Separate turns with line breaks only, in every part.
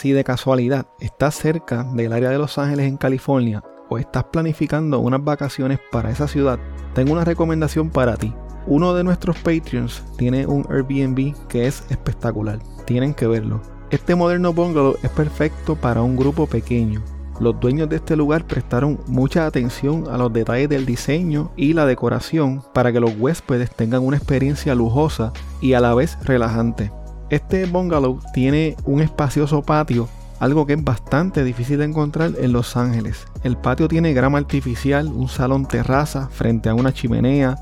Si de casualidad estás cerca del área de Los Ángeles en California o estás planificando unas vacaciones para esa ciudad, tengo una recomendación para ti. Uno de nuestros Patreons tiene un Airbnb que es espectacular. Tienen que verlo. Este moderno bungalow es perfecto para un grupo pequeño. Los dueños de este lugar prestaron mucha atención a los detalles del diseño y la decoración para que los huéspedes tengan una experiencia lujosa y a la vez relajante. Este bungalow tiene un espacioso patio, algo que es bastante difícil de encontrar en Los Ángeles. El patio tiene grama artificial, un salón terraza frente a una chimenea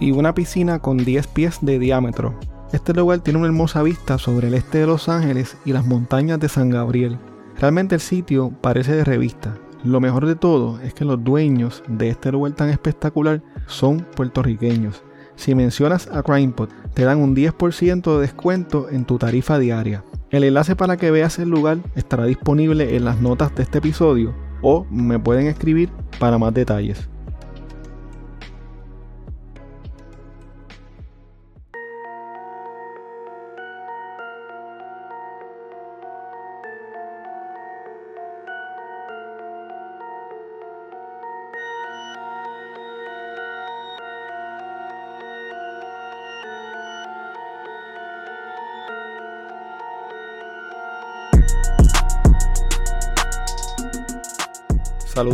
y una piscina con 10 pies de diámetro. Este lugar tiene una hermosa vista sobre el este de Los Ángeles y las montañas de San Gabriel. Realmente el sitio parece de revista. Lo mejor de todo es que los dueños de este lugar tan espectacular son puertorriqueños. Si mencionas a CrimePod, te dan un 10% de descuento en tu tarifa diaria. El enlace para que veas el lugar estará disponible en las notas de este episodio o me pueden escribir para más detalles.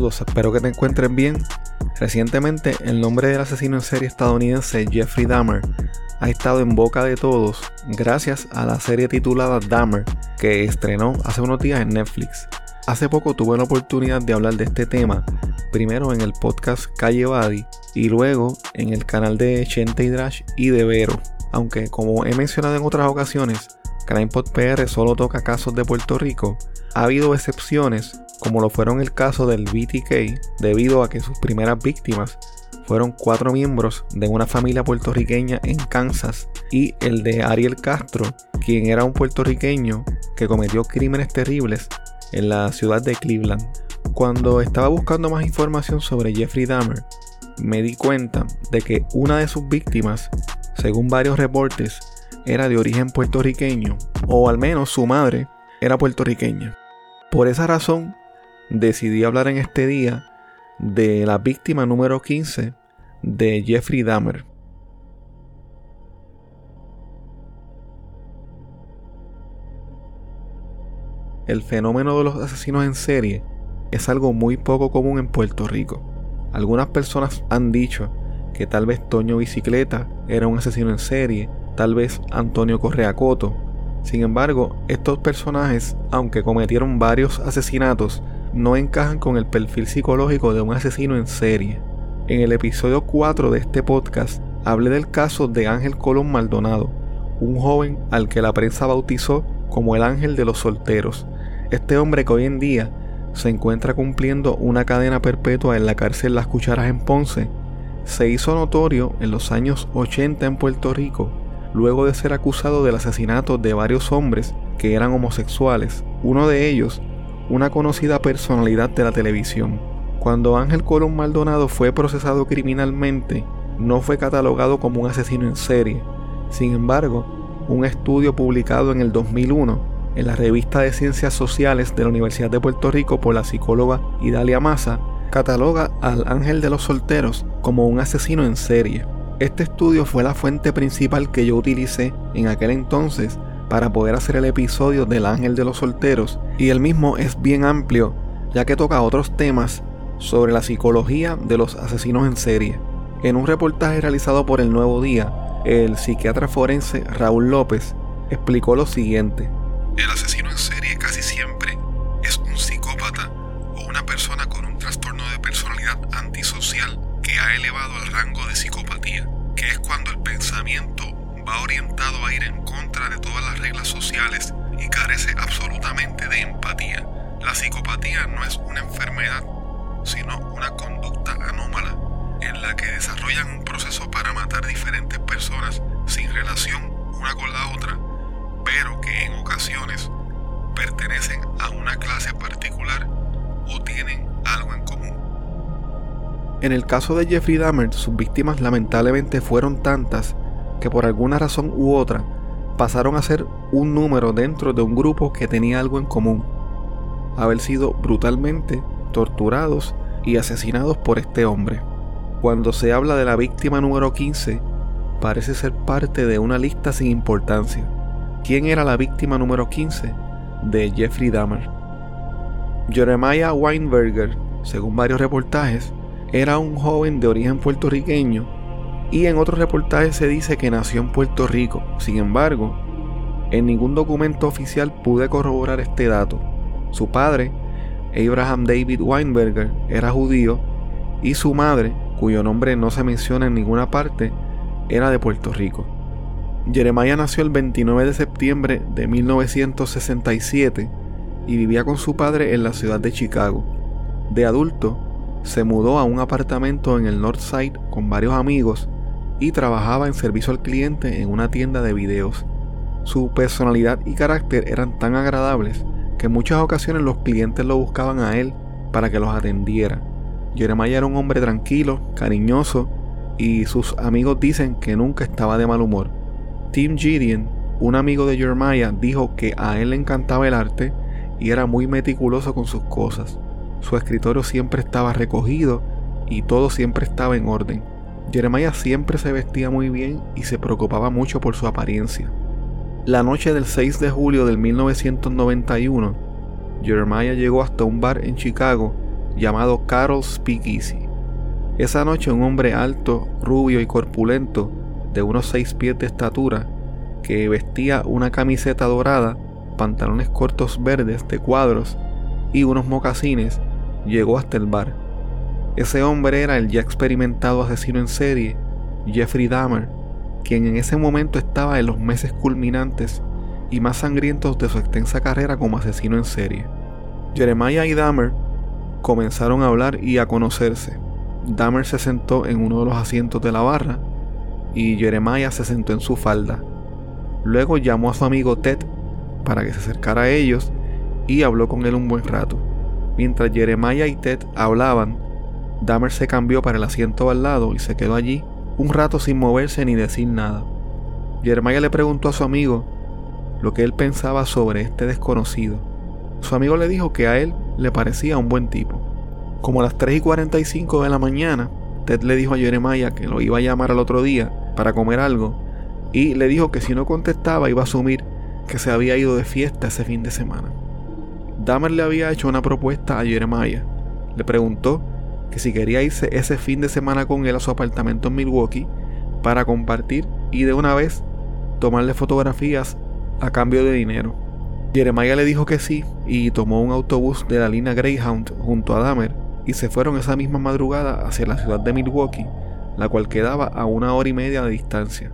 Espero que te encuentren bien. Recientemente, el nombre del asesino en serie estadounidense Jeffrey Dahmer ha estado en boca de todos gracias a la serie titulada Dahmer que estrenó hace unos días en Netflix. Hace poco tuve la oportunidad de hablar de este tema, primero en el podcast Calle Badi y luego en el canal de Chente y Drash y de Vero. Aunque como he mencionado en otras ocasiones, CrimePod PR solo toca casos de Puerto Rico, ha habido excepciones como lo fueron el caso del BTK, debido a que sus primeras víctimas fueron cuatro miembros de una familia puertorriqueña en Kansas y el de Ariel Castro, quien era un puertorriqueño que cometió crímenes terribles en la ciudad de Cleveland. Cuando estaba buscando más información sobre Jeffrey Dahmer, me di cuenta de que una de sus víctimas, según varios reportes, era de origen puertorriqueño, o al menos su madre era puertorriqueña. Por esa razón, decidí hablar en este día de la víctima número 15 de Jeffrey Dahmer. El fenómeno de los asesinos en serie es algo muy poco común en Puerto Rico. Algunas personas han dicho que tal vez Toño Bicicleta era un asesino en serie, tal vez Antonio Correa Coto. Sin embargo, estos personajes, aunque cometieron varios asesinatos, no encajan con el perfil psicológico de un asesino en serie. En el episodio 4 de este podcast hablé del caso de Ángel Colón Maldonado, un joven al que la prensa bautizó como el ángel de los solteros. Este hombre que hoy en día se encuentra cumpliendo una cadena perpetua en la cárcel Las Cucharas en Ponce, se hizo notorio en los años 80 en Puerto Rico, luego de ser acusado del asesinato de varios hombres que eran homosexuales. Uno de ellos una conocida personalidad de la televisión. Cuando Ángel Colón Maldonado fue procesado criminalmente, no fue catalogado como un asesino en serie. Sin embargo, un estudio publicado en el 2001 en la revista de Ciencias Sociales de la Universidad de Puerto Rico por la psicóloga Idalia Maza cataloga al Ángel de los Solteros como un asesino en serie. Este estudio fue la fuente principal que yo utilicé en aquel entonces para poder hacer el episodio del Ángel de los Solteros y el mismo es bien amplio ya que toca otros temas sobre la psicología de los asesinos en serie. En un reportaje realizado por El Nuevo Día, el psiquiatra forense Raúl López explicó lo siguiente.
El asesino en serie casi siempre es un psicópata o una persona con un trastorno antisocial que ha elevado al rango de psicopatía, que es cuando el pensamiento va orientado a ir en contra de todas las reglas sociales y carece absolutamente de empatía. La psicopatía no es una enfermedad, sino una conducta anómala en la que desarrollan un proceso para matar diferentes personas sin relación una con la otra, pero que en ocasiones pertenecen a una clase particular o tienen algo en común.
En el caso de Jeffrey Dahmer, sus víctimas lamentablemente fueron tantas que por alguna razón u otra pasaron a ser un número dentro de un grupo que tenía algo en común, haber sido brutalmente torturados y asesinados por este hombre. Cuando se habla de la víctima número 15, parece ser parte de una lista sin importancia. ¿Quién era la víctima número 15 de Jeffrey Dahmer? Jeremiah Weinberger, según varios reportajes, era un joven de origen puertorriqueño y en otros reportajes se dice que nació en Puerto Rico. Sin embargo, en ningún documento oficial pude corroborar este dato. Su padre, Abraham David Weinberger, era judío y su madre, cuyo nombre no se menciona en ninguna parte, era de Puerto Rico. Jeremiah nació el 29 de septiembre de 1967 y vivía con su padre en la ciudad de Chicago. De adulto, se mudó a un apartamento en el North Side con varios amigos y trabajaba en servicio al cliente en una tienda de videos. Su personalidad y carácter eran tan agradables que en muchas ocasiones los clientes lo buscaban a él para que los atendiera. Jeremiah era un hombre tranquilo, cariñoso y sus amigos dicen que nunca estaba de mal humor. Tim Gideon, un amigo de Jeremiah, dijo que a él le encantaba el arte y era muy meticuloso con sus cosas. Su escritorio siempre estaba recogido y todo siempre estaba en orden. Jeremiah siempre se vestía muy bien y se preocupaba mucho por su apariencia. La noche del 6 de julio del 1991, Jeremiah llegó hasta un bar en Chicago llamado Carol's Speakeasy. Esa noche un hombre alto, rubio y corpulento, de unos 6 pies de estatura, que vestía una camiseta dorada, pantalones cortos verdes de cuadros y unos mocasines, llegó hasta el bar. Ese hombre era el ya experimentado asesino en serie, Jeffrey Dahmer, quien en ese momento estaba en los meses culminantes y más sangrientos de su extensa carrera como asesino en serie. Jeremiah y Dahmer comenzaron a hablar y a conocerse. Dahmer se sentó en uno de los asientos de la barra y Jeremiah se sentó en su falda. Luego llamó a su amigo Ted para que se acercara a ellos y habló con él un buen rato. Mientras Jeremiah y Ted hablaban, Dahmer se cambió para el asiento al lado y se quedó allí un rato sin moverse ni decir nada. Jeremiah le preguntó a su amigo lo que él pensaba sobre este desconocido. Su amigo le dijo que a él le parecía un buen tipo. Como a las 3 y 45 de la mañana, Ted le dijo a Jeremiah que lo iba a llamar al otro día para comer algo y le dijo que si no contestaba iba a asumir que se había ido de fiesta ese fin de semana. Dahmer le había hecho una propuesta a Jeremiah. Le preguntó que si quería irse ese fin de semana con él a su apartamento en Milwaukee para compartir y de una vez tomarle fotografías a cambio de dinero. Jeremiah le dijo que sí y tomó un autobús de la línea Greyhound junto a Dahmer y se fueron esa misma madrugada hacia la ciudad de Milwaukee, la cual quedaba a una hora y media de distancia.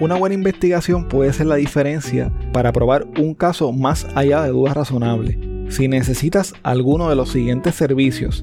Una buena investigación puede ser la diferencia para probar un caso más allá de dudas razonables. Si necesitas alguno de los siguientes servicios,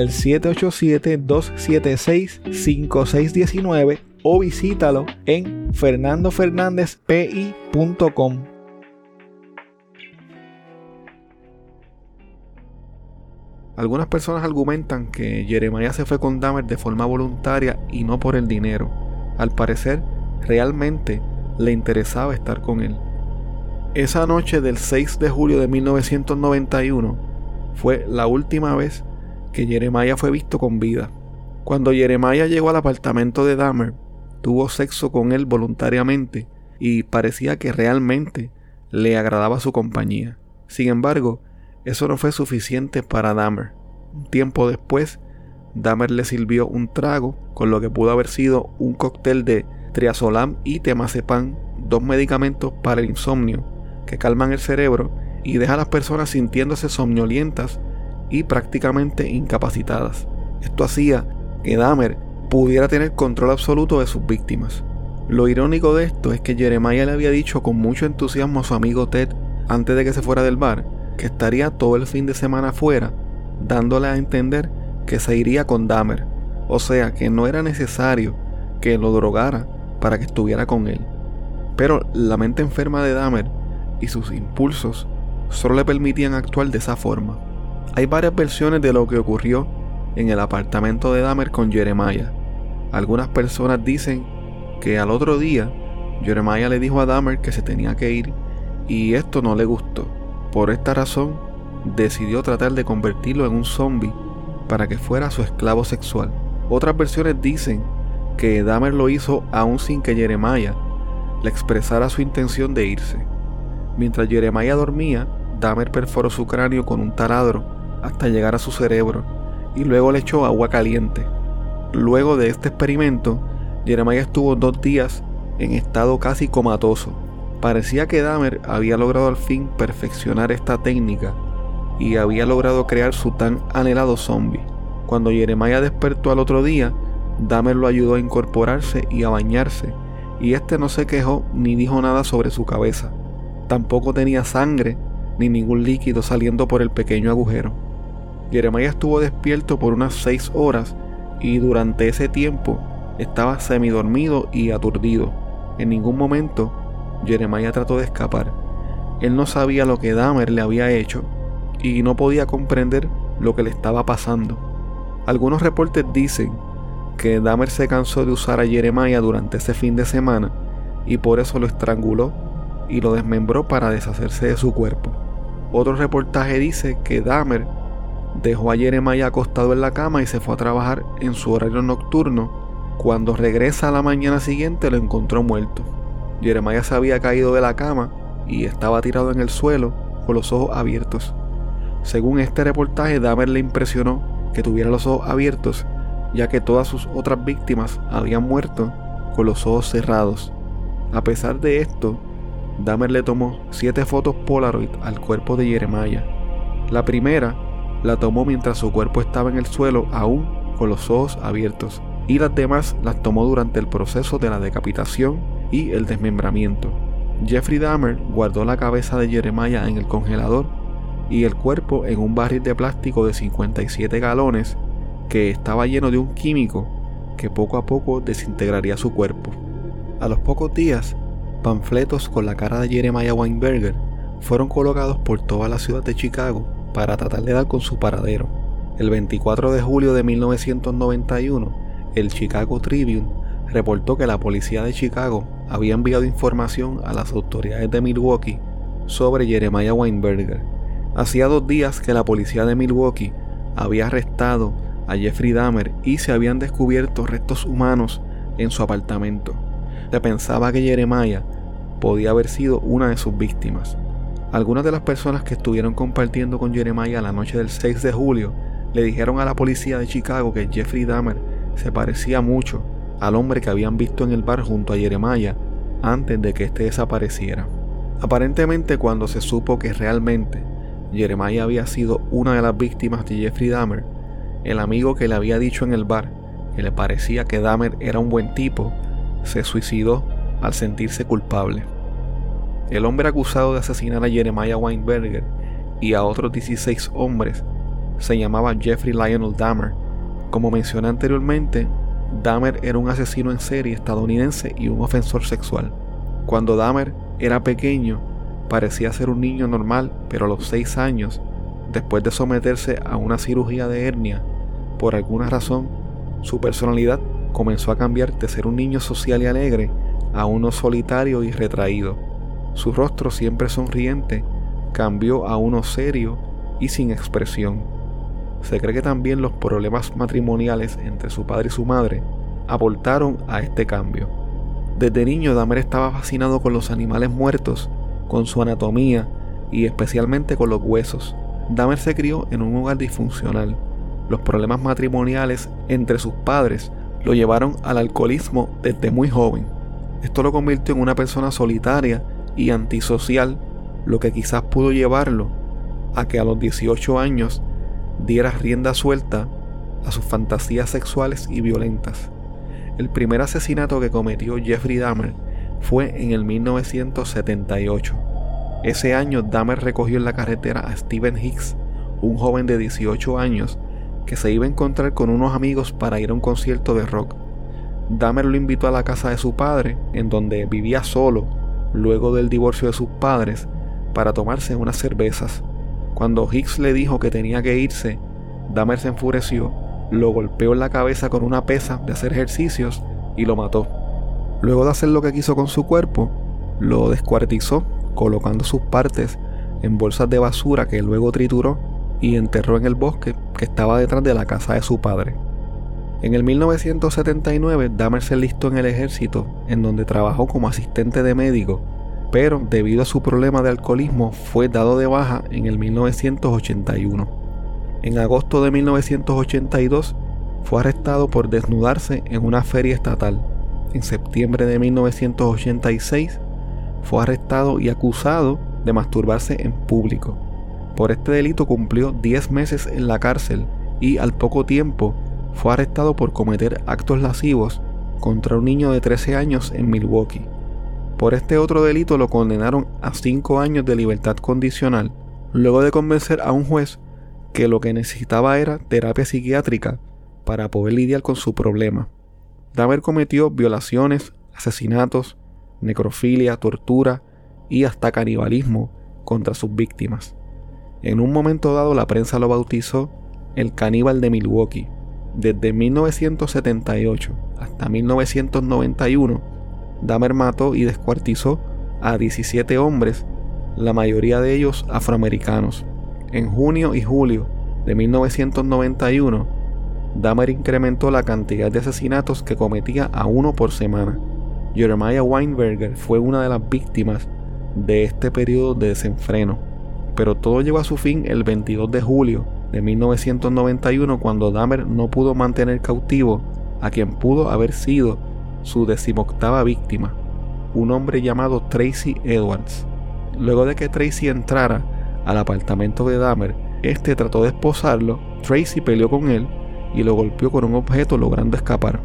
787-276-5619 o visítalo en fernandofernandezpi.com. Algunas personas argumentan que Jeremiah se fue con Dahmer de forma voluntaria y no por el dinero. Al parecer, realmente le interesaba estar con él. Esa noche del 6 de julio de 1991 fue la última vez que Jeremiah fue visto con vida. Cuando Jeremiah llegó al apartamento de Dahmer, tuvo sexo con él voluntariamente y parecía que realmente le agradaba su compañía. Sin embargo, eso no fue suficiente para Dahmer. Un tiempo después, Dahmer le sirvió un trago con lo que pudo haber sido un cóctel de triazolam y temazepam, dos medicamentos para el insomnio que calman el cerebro y dejan a las personas sintiéndose somnolientas y prácticamente incapacitadas. Esto hacía que Dahmer pudiera tener control absoluto de sus víctimas. Lo irónico de esto es que Jeremiah le había dicho con mucho entusiasmo a su amigo Ted antes de que se fuera del bar que estaría todo el fin de semana fuera, dándole a entender que se iría con Dahmer, o sea que no era necesario que lo drogara para que estuviera con él. Pero la mente enferma de Dahmer y sus impulsos solo le permitían actuar de esa forma. Hay varias versiones de lo que ocurrió en el apartamento de Dahmer con Jeremiah. Algunas personas dicen que al otro día Jeremiah le dijo a Dahmer que se tenía que ir y esto no le gustó. Por esta razón, decidió tratar de convertirlo en un zombie para que fuera su esclavo sexual. Otras versiones dicen que Dahmer lo hizo aún sin que Jeremiah le expresara su intención de irse. Mientras Jeremiah dormía, Dahmer perforó su cráneo con un taladro hasta llegar a su cerebro y luego le echó agua caliente. Luego de este experimento, Jeremiah estuvo dos días en estado casi comatoso. Parecía que Dahmer había logrado al fin perfeccionar esta técnica y había logrado crear su tan anhelado zombie. Cuando Jeremiah despertó al otro día, Dahmer lo ayudó a incorporarse y a bañarse, y este no se quejó ni dijo nada sobre su cabeza. Tampoco tenía sangre ni ningún líquido saliendo por el pequeño agujero. Jeremiah estuvo despierto por unas seis horas y durante ese tiempo estaba semidormido y aturdido. En ningún momento Jeremiah trató de escapar. Él no sabía lo que Dahmer le había hecho y no podía comprender lo que le estaba pasando. Algunos reportes dicen que Dahmer se cansó de usar a Jeremiah durante ese fin de semana y por eso lo estranguló y lo desmembró para deshacerse de su cuerpo. Otro reportaje dice que Dahmer dejó a Jeremiah acostado en la cama y se fue a trabajar en su horario nocturno. Cuando regresa a la mañana siguiente lo encontró muerto. Jeremiah se había caído de la cama y estaba tirado en el suelo con los ojos abiertos. Según este reportaje, Dahmer le impresionó que tuviera los ojos abiertos, ya que todas sus otras víctimas habían muerto con los ojos cerrados. A pesar de esto, Dahmer le tomó siete fotos Polaroid al cuerpo de Jeremiah. La primera la tomó mientras su cuerpo estaba en el suelo aún con los ojos abiertos y las demás las tomó durante el proceso de la decapitación y el desmembramiento. Jeffrey Dahmer guardó la cabeza de Jeremiah en el congelador y el cuerpo en un barril de plástico de 57 galones que estaba lleno de un químico que poco a poco desintegraría su cuerpo. A los pocos días, panfletos con la cara de Jeremiah Weinberger fueron colocados por toda la ciudad de Chicago para tratar de dar con su paradero. El 24 de julio de 1991, el Chicago Tribune reportó que la policía de Chicago había enviado información a las autoridades de Milwaukee sobre Jeremiah Weinberger Hacía dos días que la policía de Milwaukee había arrestado a Jeffrey Dahmer y se habían descubierto restos humanos en su apartamento. Se pensaba que Jeremiah podía haber sido una de sus víctimas. Algunas de las personas que estuvieron compartiendo con Jeremiah la noche del 6 de julio le dijeron a la policía de Chicago que Jeffrey Dahmer se parecía mucho al hombre que habían visto en el bar junto a Jeremiah antes de que éste desapareciera. Aparentemente cuando se supo que realmente Jeremiah había sido una de las víctimas de Jeffrey Dahmer, el amigo que le había dicho en el bar que le parecía que Dahmer era un buen tipo, se suicidó al sentirse culpable. El hombre acusado de asesinar a Jeremiah Weinberger y a otros 16 hombres se llamaba Jeffrey Lionel Dahmer. Como mencioné anteriormente, Dahmer era un asesino en serie estadounidense y un ofensor sexual. Cuando Dahmer era pequeño, parecía ser un niño normal, pero a los 6 años, después de someterse a una cirugía de hernia, por alguna razón, su personalidad comenzó a cambiar de ser un niño social y alegre a uno solitario y retraído. Su rostro siempre sonriente cambió a uno serio y sin expresión. Se cree que también los problemas matrimoniales entre su padre y su madre aportaron a este cambio. Desde niño Dahmer estaba fascinado con los animales muertos, con su anatomía y especialmente con los huesos. Dahmer se crió en un hogar disfuncional. Los problemas matrimoniales entre sus padres lo llevaron al alcoholismo desde muy joven. Esto lo convirtió en una persona solitaria y antisocial, lo que quizás pudo llevarlo a que a los 18 años diera rienda suelta a sus fantasías sexuales y violentas. El primer asesinato que cometió Jeffrey Dahmer fue en el 1978. Ese año Dahmer recogió en la carretera a Steven Hicks, un joven de 18 años que se iba a encontrar con unos amigos para ir a un concierto de rock. Dahmer lo invitó a la casa de su padre, en donde vivía solo luego del divorcio de sus padres, para tomarse unas cervezas. Cuando Hicks le dijo que tenía que irse, Dahmer se enfureció, lo golpeó en la cabeza con una pesa de hacer ejercicios y lo mató. Luego de hacer lo que quiso con su cuerpo, lo descuartizó colocando sus partes en bolsas de basura que luego trituró y enterró en el bosque que estaba detrás de la casa de su padre. En el 1979, Dahmer se enlistó en el ejército, en donde trabajó como asistente de médico, pero debido a su problema de alcoholismo fue dado de baja en el 1981. En agosto de 1982 fue arrestado por desnudarse en una feria estatal. En septiembre de 1986 fue arrestado y acusado de masturbarse en público. Por este delito cumplió 10 meses en la cárcel y al poco tiempo fue arrestado por cometer actos lascivos contra un niño de 13 años en Milwaukee. Por este otro delito lo condenaron a 5 años de libertad condicional, luego de convencer a un juez que lo que necesitaba era terapia psiquiátrica para poder lidiar con su problema. Dahmer cometió violaciones, asesinatos, necrofilia, tortura y hasta canibalismo contra sus víctimas. En un momento dado la prensa lo bautizó el caníbal de Milwaukee. Desde 1978 hasta 1991, Dahmer mató y descuartizó a 17 hombres, la mayoría de ellos afroamericanos. En junio y julio de 1991, Dahmer incrementó la cantidad de asesinatos que cometía a uno por semana. Jeremiah Weinberger fue una de las víctimas de este periodo de desenfreno, pero todo llegó a su fin el 22 de julio de 1991 cuando Dahmer no pudo mantener cautivo a quien pudo haber sido su decimoctava víctima, un hombre llamado Tracy Edwards. Luego de que Tracy entrara al apartamento de Dahmer, este trató de esposarlo, Tracy peleó con él y lo golpeó con un objeto logrando escapar.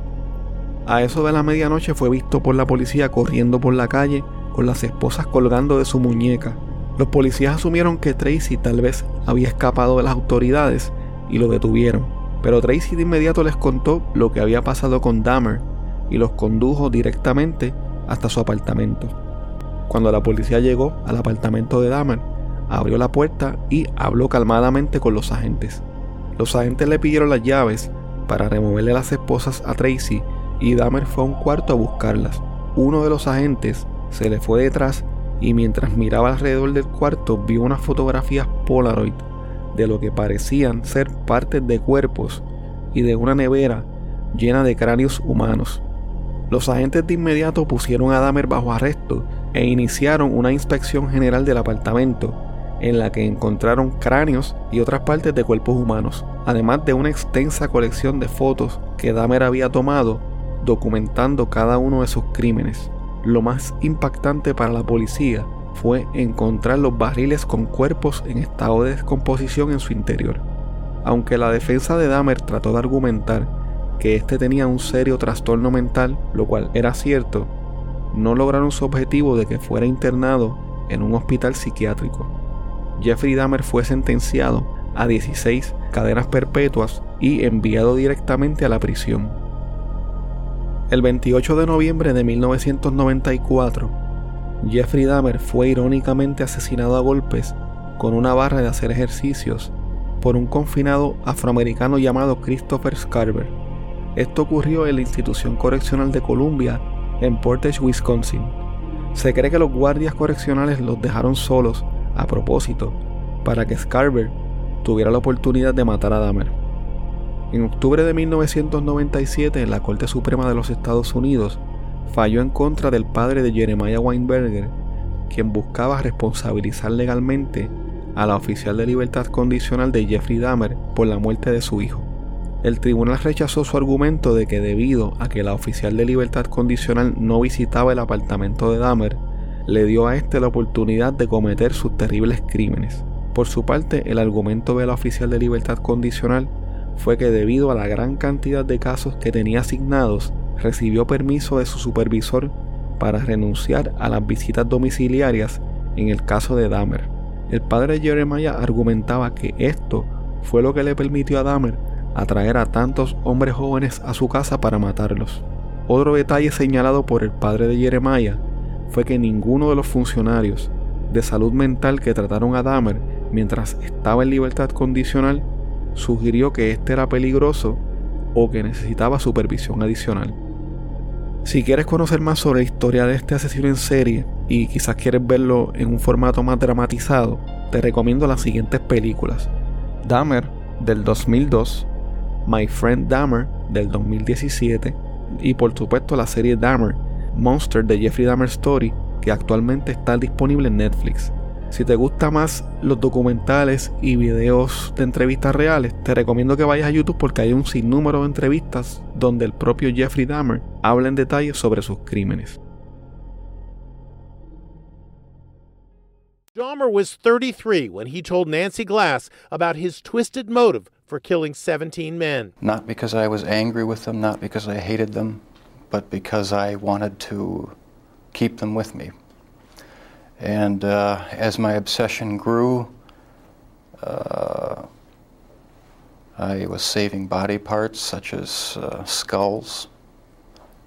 A eso de la medianoche fue visto por la policía corriendo por la calle con las esposas colgando de su muñeca. Los policías asumieron que Tracy tal vez había escapado de las autoridades y lo detuvieron, pero Tracy de inmediato les contó lo que había pasado con Dahmer y los condujo directamente hasta su apartamento. Cuando la policía llegó al apartamento de Dahmer, abrió la puerta y habló calmadamente con los agentes. Los agentes le pidieron las llaves para removerle las esposas a Tracy y Dahmer fue a un cuarto a buscarlas. Uno de los agentes se le fue detrás y mientras miraba alrededor del cuarto vio unas fotografías Polaroid de lo que parecían ser partes de cuerpos y de una nevera llena de cráneos humanos. Los agentes de inmediato pusieron a Dahmer bajo arresto e iniciaron una inspección general del apartamento en la que encontraron cráneos y otras partes de cuerpos humanos, además de una extensa colección de fotos que Dahmer había tomado documentando cada uno de sus crímenes. Lo más impactante para la policía fue encontrar los barriles con cuerpos en estado de descomposición en su interior. Aunque la defensa de Dahmer trató de argumentar que éste tenía un serio trastorno mental, lo cual era cierto, no lograron su objetivo de que fuera internado en un hospital psiquiátrico. Jeffrey Dahmer fue sentenciado a 16 cadenas perpetuas y enviado directamente a la prisión. El 28 de noviembre de 1994, Jeffrey Dahmer fue irónicamente asesinado a golpes con una barra de hacer ejercicios por un confinado afroamericano llamado Christopher Scarver. Esto ocurrió en la institución correccional de Columbia en Portage, Wisconsin. Se cree que los guardias correccionales los dejaron solos a propósito para que Scarver tuviera la oportunidad de matar a Dahmer. En octubre de 1997, la Corte Suprema de los Estados Unidos falló en contra del padre de Jeremiah Weinberger, quien buscaba responsabilizar legalmente a la oficial de libertad condicional de Jeffrey Dahmer por la muerte de su hijo. El tribunal rechazó su argumento de que debido a que la oficial de libertad condicional no visitaba el apartamento de Dahmer, le dio a este la oportunidad de cometer sus terribles crímenes. Por su parte, el argumento de la oficial de libertad condicional fue que debido a la gran cantidad de casos que tenía asignados, recibió permiso de su supervisor para renunciar a las visitas domiciliarias en el caso de Dahmer. El padre Jeremiah argumentaba que esto fue lo que le permitió a Dahmer atraer a tantos hombres jóvenes a su casa para matarlos. Otro detalle señalado por el padre de Jeremiah fue que ninguno de los funcionarios de salud mental que trataron a Dahmer mientras estaba en libertad condicional sugirió que este era peligroso o que necesitaba supervisión adicional. Si quieres conocer más sobre la historia de este asesino en serie y quizás quieres verlo en un formato más dramatizado, te recomiendo las siguientes películas. Dahmer del 2002, My Friend Dahmer del 2017 y por supuesto la serie Dahmer, Monster de Jeffrey Dahmer Story, que actualmente está disponible en Netflix. Si te gustan más los documentales y videos de entrevistas reales, te recomiendo que vayas a YouTube porque hay un sinnúmero de entrevistas donde el propio Jeffrey Dahmer habla en detalle sobre sus crímenes.
Dahmer was 33 when he told Nancy Glass about his twisted motive for killing 17 men.
Not because I was angry with them, not because I hated them, but because I wanted to keep them with me. And uh, as my obsession grew, uh, I was saving body parts such as uh, skulls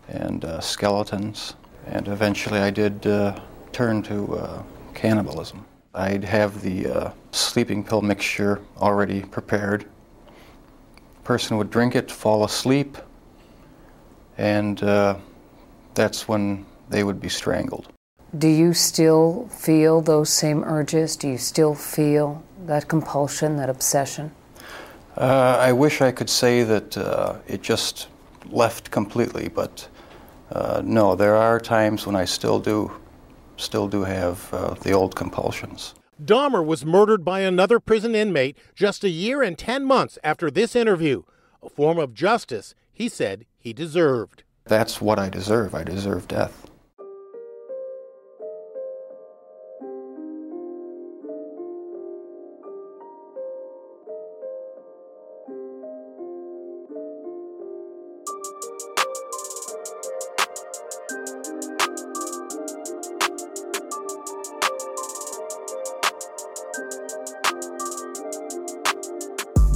and uh, skeletons, and eventually I did uh, turn to uh, cannibalism. I'd have the sleeping pill mixture already prepared. person would drink it, fall asleep, and that's when they would be strangled.
Do you still feel those same urges? Do you still feel that compulsion, that obsession?
Uh, I wish I could say that uh, it just left completely, but uh, no, there are times when I still do, still do have uh, the old compulsions.
Dahmer was murdered by another prison inmate just a year and 10 months after this interview, a form of justice he said he deserved.
That's what I deserve. I deserve death.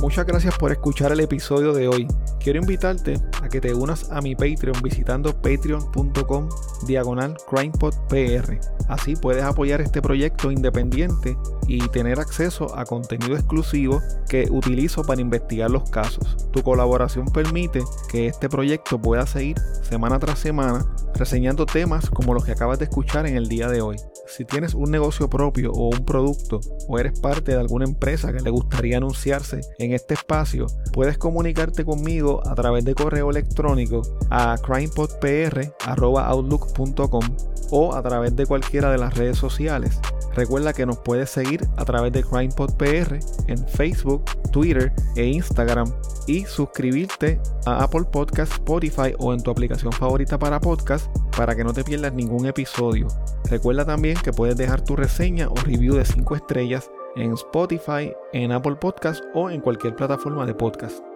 Muchas gracias por escuchar el episodio de hoy. Quiero invitarte a que te unas a mi Patreon visitando patreon.com diagonal crimepodpr. Así puedes apoyar este proyecto independiente y tener acceso a contenido exclusivo que utilizo para investigar los casos. Tu colaboración permite que este proyecto pueda seguir semana tras semana reseñando temas como los que acabas de escuchar en el día de hoy. Si tienes un negocio propio o un producto o eres parte de alguna empresa que le gustaría anunciarse en este espacio, puedes comunicarte conmigo a través de correo electrónico a crimepodpr.outlook.com o a través de cualquiera de las redes sociales. Recuerda que nos puedes seguir a través de CrimePodPR en Facebook, Twitter e Instagram y suscribirte a Apple Podcast, Spotify o en tu aplicación favorita para podcast para que no te pierdas ningún episodio. Recuerda también que puedes dejar tu reseña o review de 5 estrellas en Spotify, en Apple Podcast o en cualquier plataforma de podcast.